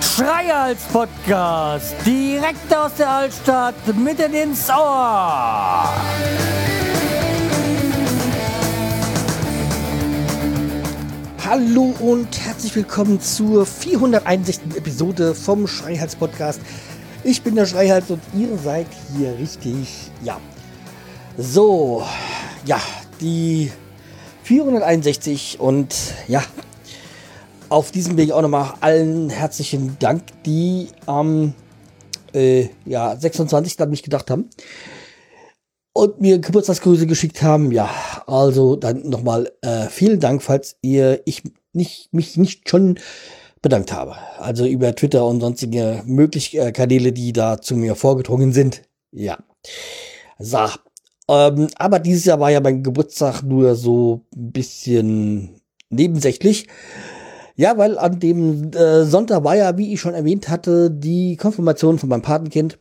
Schreihals Podcast, direkt aus der Altstadt, mitten ins Ohr. Hallo und herzlich willkommen zur 461. Episode vom Schreihals Podcast. Ich bin der Schreihals und ihr seid hier richtig. Ja. So, ja, die 461 und ja, auf diesem Weg auch nochmal allen herzlichen Dank, die am äh, ja, 26. an mich gedacht haben und mir Geburtstagsgrüße geschickt haben. Ja, also dann nochmal äh, vielen Dank, falls ihr ich nicht, mich nicht schon bedankt habe. Also über Twitter und sonstige mögliche äh, Kanäle, die da zu mir vorgedrungen sind. Ja. So. Ähm, aber dieses Jahr war ja mein Geburtstag nur so ein bisschen nebensächlich. Ja, weil an dem äh, Sonntag war ja, wie ich schon erwähnt hatte, die Konfirmation von meinem Patenkind.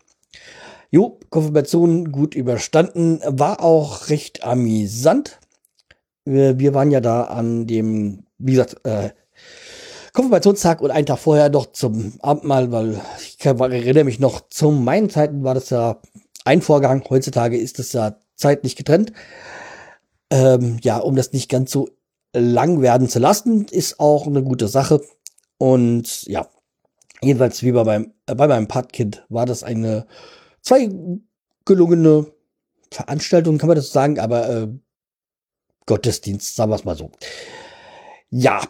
Jo, Konfirmation gut überstanden, war auch recht amüsant. Wir, wir waren ja da an dem, wie gesagt, äh, Konfirmationstag und einen Tag vorher noch zum Abendmahl, weil ich kann, erinnere mich noch, zu meinen Zeiten war das ja ein Vorgang. Heutzutage ist es ja zeitlich getrennt. Ähm, ja, um das nicht ganz so lang werden zu lassen, ist auch eine gute Sache. Und ja, jedenfalls wie bei meinem, äh, bei meinem Patkind war das eine zwei gelungene Veranstaltung, kann man das sagen, aber äh, Gottesdienst, sagen wir es mal so. Ja.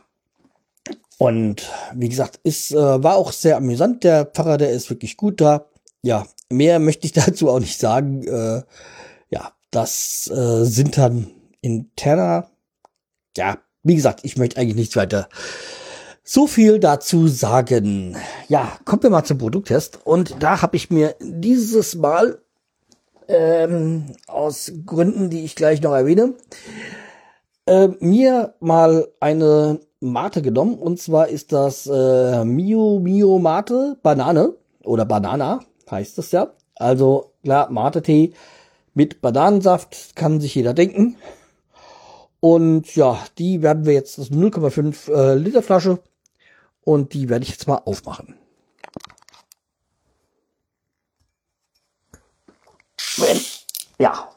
Und wie gesagt, es äh, war auch sehr amüsant. Der Pfarrer, der ist wirklich gut da. Ja, mehr möchte ich dazu auch nicht sagen. Äh, das äh, sind dann interner ja, wie gesagt, ich möchte eigentlich nichts weiter so viel dazu sagen. Ja, kommen wir mal zum Produkttest. Und da habe ich mir dieses Mal ähm, aus Gründen, die ich gleich noch erwähne, äh, mir mal eine Mate genommen. Und zwar ist das äh, Mio Mio Mate Banane oder Banana heißt es ja. Also klar, Mate-Tee mit Bananensaft kann sich jeder denken. Und ja, die werden wir jetzt, das 0,5 äh, Liter Flasche. Und die werde ich jetzt mal aufmachen. Ja.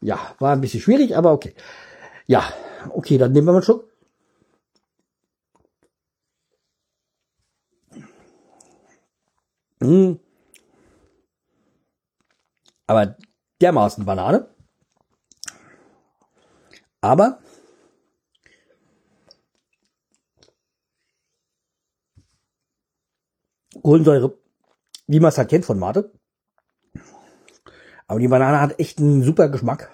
Ja, war ein bisschen schwierig, aber okay. Ja, okay, dann nehmen wir mal einen Aber dermaßen Banane. Aber Kohlensäure, wie man es halt kennt von Mate. Aber die Banane hat echt einen super Geschmack.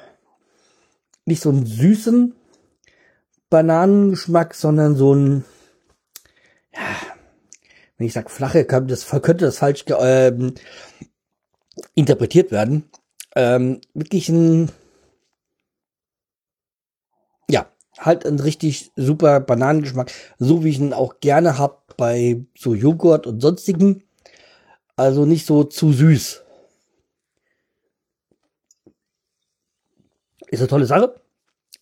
Nicht so einen süßen Bananengeschmack, sondern so ein, ja, wenn ich sage flache, das könnte das falsch äh, interpretiert werden ähm, wirklich ein, ja, halt ein richtig super Bananengeschmack, so wie ich ihn auch gerne hab bei so Joghurt und sonstigen. Also nicht so zu süß. Ist eine tolle Sache.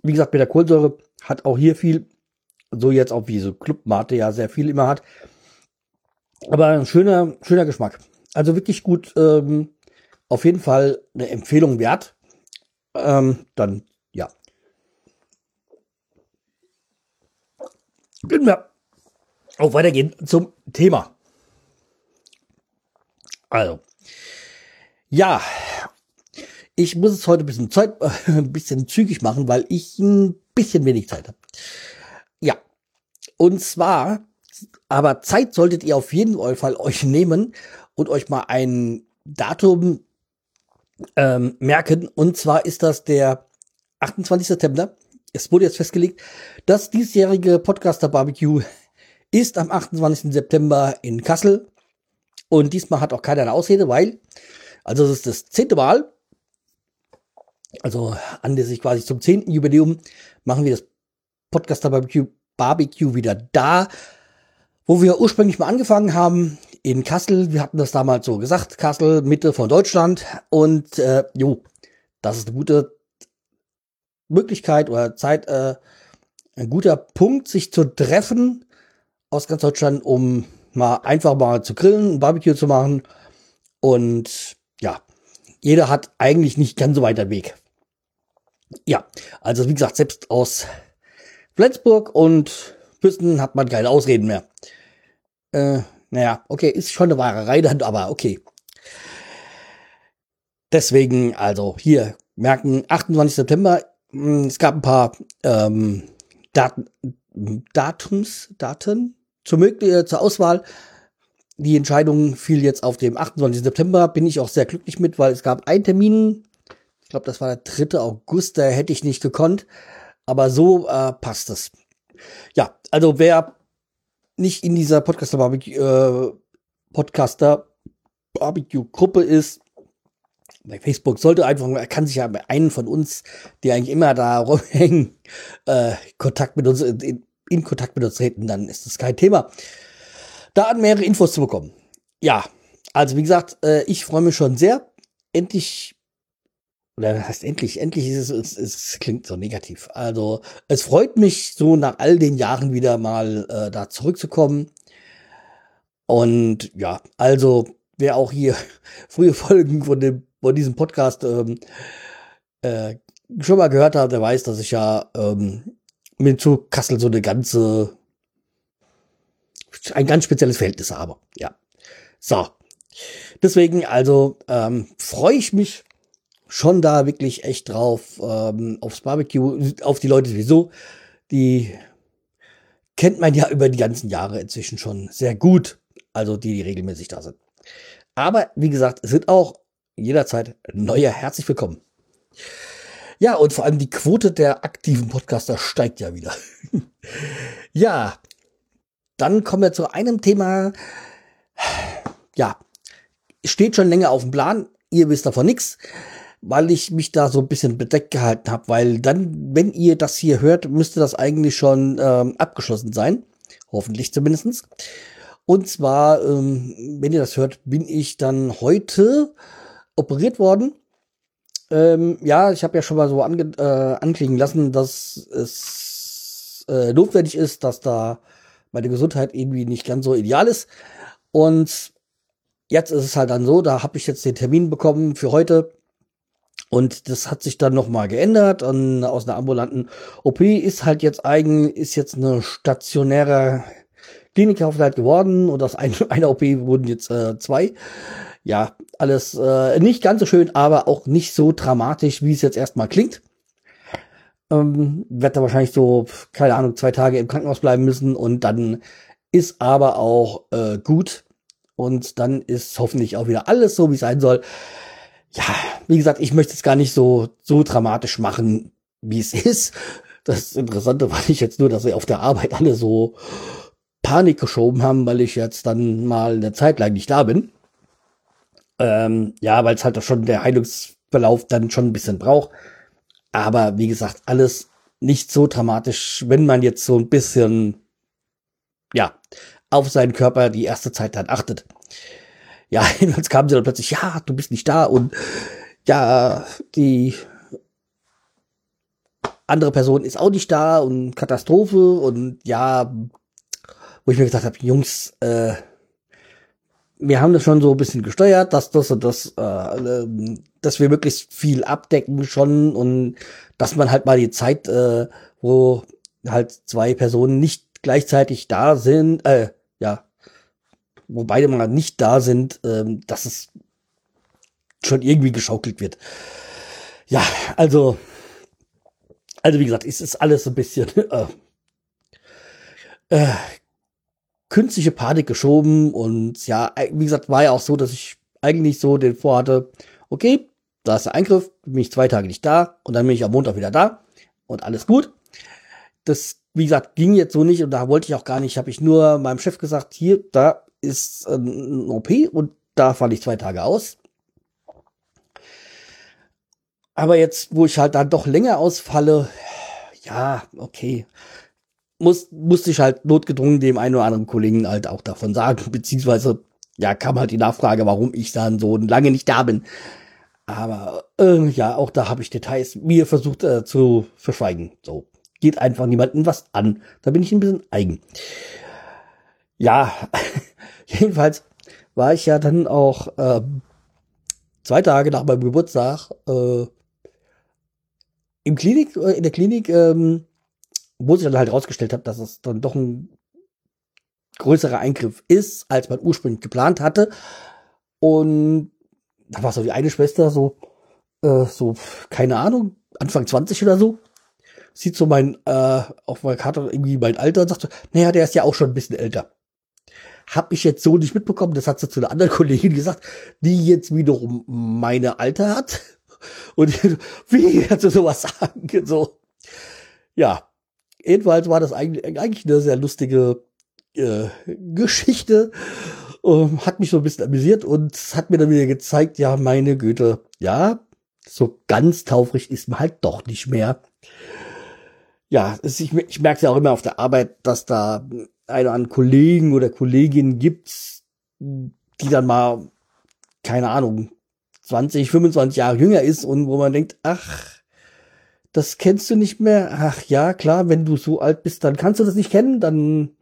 Wie gesagt, mit der Kohlensäure hat auch hier viel, so jetzt auch wie so Clubmate ja sehr viel immer hat. Aber ein schöner, schöner Geschmack. Also wirklich gut ähm, auf jeden Fall eine Empfehlung wert. Ähm, dann, ja. Können wir auch weitergehen zum Thema. Also, ja, ich muss es heute ein bisschen Zeit, ein bisschen zügig machen, weil ich ein bisschen wenig Zeit habe. Ja, und zwar, aber Zeit solltet ihr auf jeden Fall euch nehmen und euch mal ein Datum ähm, merken. Und zwar ist das der 28. September. Es wurde jetzt festgelegt, das diesjährige Podcaster Barbecue ist am 28. September in Kassel. Und diesmal hat auch keiner eine Ausrede, weil, also es ist das zehnte Mal, also anlässlich quasi zum zehnten Jubiläum, machen wir das Podcaster Barbecue, Barbecue wieder da, wo wir ursprünglich mal angefangen haben, in Kassel. Wir hatten das damals so gesagt, Kassel, Mitte von Deutschland. Und äh, jo, das ist eine gute Möglichkeit oder Zeit, äh, ein guter Punkt, sich zu treffen aus ganz Deutschland, um mal einfach mal zu grillen, ein Barbecue zu machen. Und ja, jeder hat eigentlich nicht ganz so weiter Weg. Ja, also wie gesagt, selbst aus Flensburg und Büsten hat man keine Ausreden mehr. Äh, naja, okay, ist schon eine Wahrerei dann, aber okay. Deswegen, also hier merken, 28. September, hm, es gab ein paar ähm, Daten, Datums, Daten zur, äh, zur Auswahl. Die Entscheidung fiel jetzt auf dem 28. September. Bin ich auch sehr glücklich mit, weil es gab einen Termin. Ich glaube, das war der 3. August. Da hätte ich nicht gekonnt. Aber so äh, passt es. Ja, also wer nicht in dieser Podcaster Barbecue, äh, Podcaster Barbecue Gruppe ist, bei Facebook sollte einfach, er kann sich ja bei einem von uns, die eigentlich immer da rumhängen, äh, Kontakt mit uns, in, in Kontakt mit uns treten, dann ist das kein Thema. Da an mehrere Infos zu bekommen. Ja, also wie gesagt, äh, ich freue mich schon sehr. Endlich, oder heißt endlich, endlich ist es, es, es klingt so negativ. Also es freut mich so nach all den Jahren wieder mal äh, da zurückzukommen. Und ja, also wer auch hier frühe Folgen von dem von diesem Podcast ähm, äh, schon mal gehört hat, der weiß, dass ich ja ähm, mit zu Kassel so eine ganze, ein ganz spezielles Verhältnis habe. Ja. So. Deswegen also ähm, freue ich mich schon da wirklich echt drauf, ähm, aufs Barbecue, auf die Leute sowieso. Die kennt man ja über die ganzen Jahre inzwischen schon sehr gut. Also die, die regelmäßig da sind. Aber wie gesagt, es sind auch jederzeit neuer herzlich willkommen. Ja, und vor allem die Quote der aktiven Podcaster steigt ja wieder. ja, dann kommen wir zu einem Thema. Ja, steht schon länger auf dem Plan. Ihr wisst davon nichts, weil ich mich da so ein bisschen bedeckt gehalten habe, weil dann, wenn ihr das hier hört, müsste das eigentlich schon ähm, abgeschlossen sein. Hoffentlich zumindestens. Und zwar, ähm, wenn ihr das hört, bin ich dann heute operiert worden. Ähm, ja, ich habe ja schon mal so ange äh, anklingen lassen, dass es äh, notwendig ist, dass da meine Gesundheit irgendwie nicht ganz so ideal ist. Und jetzt ist es halt dann so, da habe ich jetzt den Termin bekommen für heute. Und das hat sich dann nochmal geändert. Und aus einer ambulanten OP ist halt jetzt eigentlich, ist jetzt eine stationäre Klinikaufenthalt geworden. Und aus ein, einer OP wurden jetzt äh, zwei ja, alles äh, nicht ganz so schön, aber auch nicht so dramatisch, wie es jetzt erstmal klingt. Ähm, wird da wahrscheinlich so, keine Ahnung, zwei Tage im Krankenhaus bleiben müssen und dann ist aber auch äh, gut und dann ist hoffentlich auch wieder alles so, wie es sein soll. Ja, wie gesagt, ich möchte es gar nicht so, so dramatisch machen, wie es ist. Das Interessante war ich jetzt nur, dass wir auf der Arbeit alle so Panik geschoben haben, weil ich jetzt dann mal eine Zeit lang nicht da bin. Ähm, ja, weil es halt auch schon der Heilungsverlauf dann schon ein bisschen braucht. Aber wie gesagt, alles nicht so dramatisch, wenn man jetzt so ein bisschen, ja, auf seinen Körper die erste Zeit dann achtet. Ja, jetzt kamen sie dann plötzlich, ja, du bist nicht da und ja, die andere Person ist auch nicht da und Katastrophe und ja, wo ich mir gesagt habe, Jungs, äh, wir haben das schon so ein bisschen gesteuert, dass das und das, äh, dass wir möglichst viel abdecken schon und dass man halt mal die Zeit, äh, wo halt zwei Personen nicht gleichzeitig da sind, äh, wo beide mal nicht da sind, äh, dass es schon irgendwie geschaukelt wird. Ja, also, also wie gesagt, es ist alles ein bisschen äh, äh, künstliche Panik geschoben und ja, wie gesagt, war ja auch so, dass ich eigentlich so den vorhatte, okay, da ist der Eingriff, bin ich zwei Tage nicht da und dann bin ich am Montag wieder da und alles gut. Das, wie gesagt, ging jetzt so nicht und da wollte ich auch gar nicht, habe ich nur meinem Chef gesagt, hier, da ist ein OP und da falle ich zwei Tage aus. Aber jetzt, wo ich halt dann doch länger ausfalle, ja, okay muss, musste ich halt notgedrungen dem einen oder anderen Kollegen halt auch davon sagen, beziehungsweise ja, kam halt die Nachfrage, warum ich dann so lange nicht da bin. Aber äh, ja, auch da habe ich Details mir versucht äh, zu verschweigen. So geht einfach niemandem was an. Da bin ich ein bisschen eigen. Ja, jedenfalls war ich ja dann auch äh, zwei Tage nach meinem Geburtstag äh, im Klinik, äh, in der Klinik, ähm, wo sich dann halt rausgestellt hat, dass es dann doch ein größerer Eingriff ist, als man ursprünglich geplant hatte. Und da war so die eine Schwester so, äh, so, keine Ahnung, Anfang 20 oder so. Sieht so mein, äh, auf meiner Karte irgendwie mein Alter und sagt so, naja, der ist ja auch schon ein bisschen älter. Hab ich jetzt so nicht mitbekommen, das hat sie zu einer anderen Kollegin gesagt, die jetzt wiederum meine Alter hat. Und wie kannst du sowas sagen? So. Ja. Jedenfalls war das eigentlich, eigentlich eine sehr lustige äh, Geschichte. Ähm, hat mich so ein bisschen amüsiert und hat mir dann wieder gezeigt, ja, meine Güte, ja, so ganz taufrig ist man halt doch nicht mehr. Ja, es, ich, ich merke es ja auch immer auf der Arbeit, dass da einer an Kollegen oder Kolleginnen gibt, die dann mal, keine Ahnung, 20, 25 Jahre jünger ist und wo man denkt, ach, das kennst du nicht mehr. Ach ja, klar, wenn du so alt bist, dann kannst du das nicht kennen, dann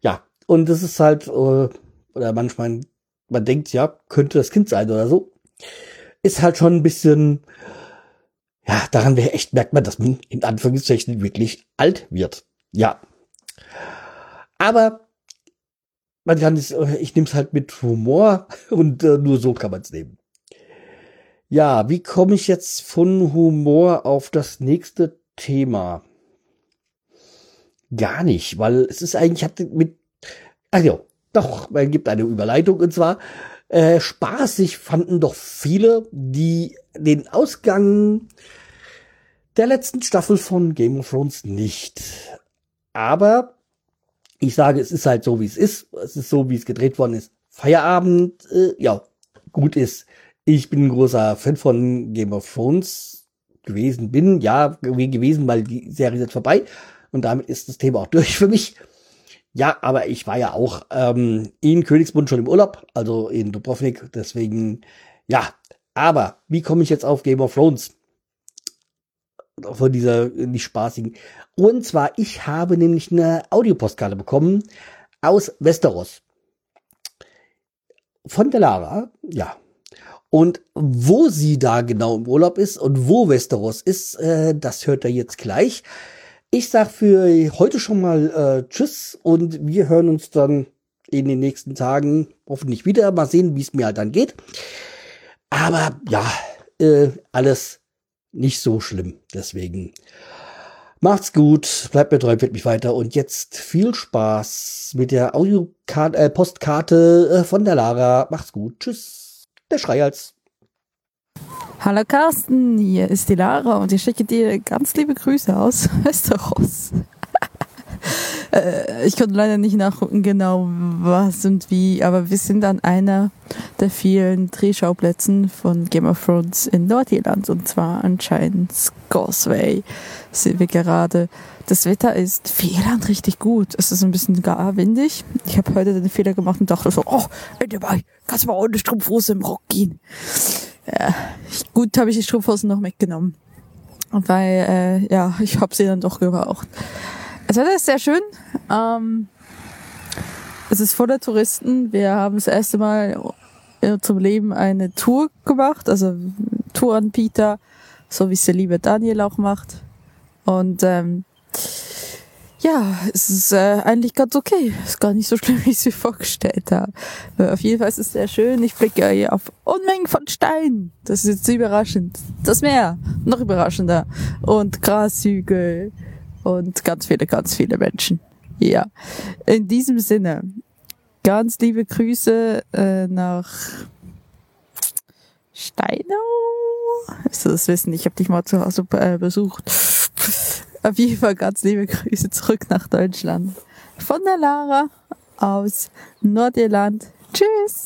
ja, und das ist halt, äh, oder manchmal, man denkt, ja, könnte das Kind sein oder so. Ist halt schon ein bisschen, ja, daran wäre echt, merkt man, dass man in Anführungszeichen wirklich alt wird. Ja. Aber man kann es, äh, ich nehme es halt mit Humor und äh, nur so kann man es nehmen. Ja, wie komme ich jetzt von Humor auf das nächste Thema? gar nicht, weil es ist eigentlich, hatte mit, ja, doch, man gibt eine Überleitung und zwar, äh, spaßig fanden doch viele, die den Ausgang der letzten Staffel von Game of Thrones nicht. Aber ich sage, es ist halt so, wie es ist. Es ist so, wie es gedreht worden ist. Feierabend, äh, ja, gut ist. Ich bin ein großer Fan von Game of Thrones gewesen, bin, ja, gewesen, weil die Serie ist jetzt vorbei. Und damit ist das Thema auch durch für mich. Ja, aber ich war ja auch ähm, in Königsbund schon im Urlaub, also in Dubrovnik. Deswegen, ja. Aber wie komme ich jetzt auf Game of Thrones? Von dieser nicht spaßigen. Und zwar, ich habe nämlich eine Audiopostkarte bekommen aus Westeros. Von der Lara, ja. Und wo sie da genau im Urlaub ist und wo Westeros ist, äh, das hört er jetzt gleich. Ich sag für heute schon mal äh, Tschüss und wir hören uns dann in den nächsten Tagen hoffentlich wieder. Mal sehen, wie es mir halt dann geht. Aber ja, äh, alles nicht so schlimm. Deswegen macht's gut, bleibt mir treu, wird mich weiter und jetzt viel Spaß mit der Audio-Postkarte äh, von der Lara. Macht's gut. Tschüss. Der Schreihals. Hallo Carsten, hier ist die Lara und ich schicke dir ganz liebe Grüße aus Westeros. Äh, ich konnte leider nicht nachgucken genau was und wie, aber wir sind an einer der vielen Drehschauplätzen von Game of Thrones in Nordirland und zwar anscheinend Scorsway sind wir gerade. Das Wetter ist Irland richtig gut. Es ist ein bisschen gar windig. Ich habe heute den Fehler gemacht und dachte so, oh, ey, dabei, kannst du mal ohne Strumpfhose im Rock gehen. Ja, gut habe ich die Strumpfhosen noch mitgenommen. Weil, äh, ja, ich habe sie dann doch gebraucht. Das ist sehr schön. Ähm, es ist voller Touristen. Wir haben das erste Mal zum Leben eine Tour gemacht, also Touranbieter, so wie es der liebe Daniel auch macht. Und ähm, ja, es ist äh, eigentlich ganz okay. Ist gar nicht so schlimm, wie ich es mir vorgestellt habe. Aber auf jeden Fall ist es sehr schön. Ich blicke hier auf Unmengen von Steinen. Das ist jetzt überraschend. Das Meer, noch überraschender. Und Grashügel und ganz viele, ganz viele Menschen. Ja, in diesem Sinne, ganz liebe Grüße äh, nach Steinau. Du das wissen? Ich habe dich mal zu Hause äh, besucht. Auf jeden Fall ganz liebe Grüße zurück nach Deutschland. Von der Lara aus Nordirland. Tschüss!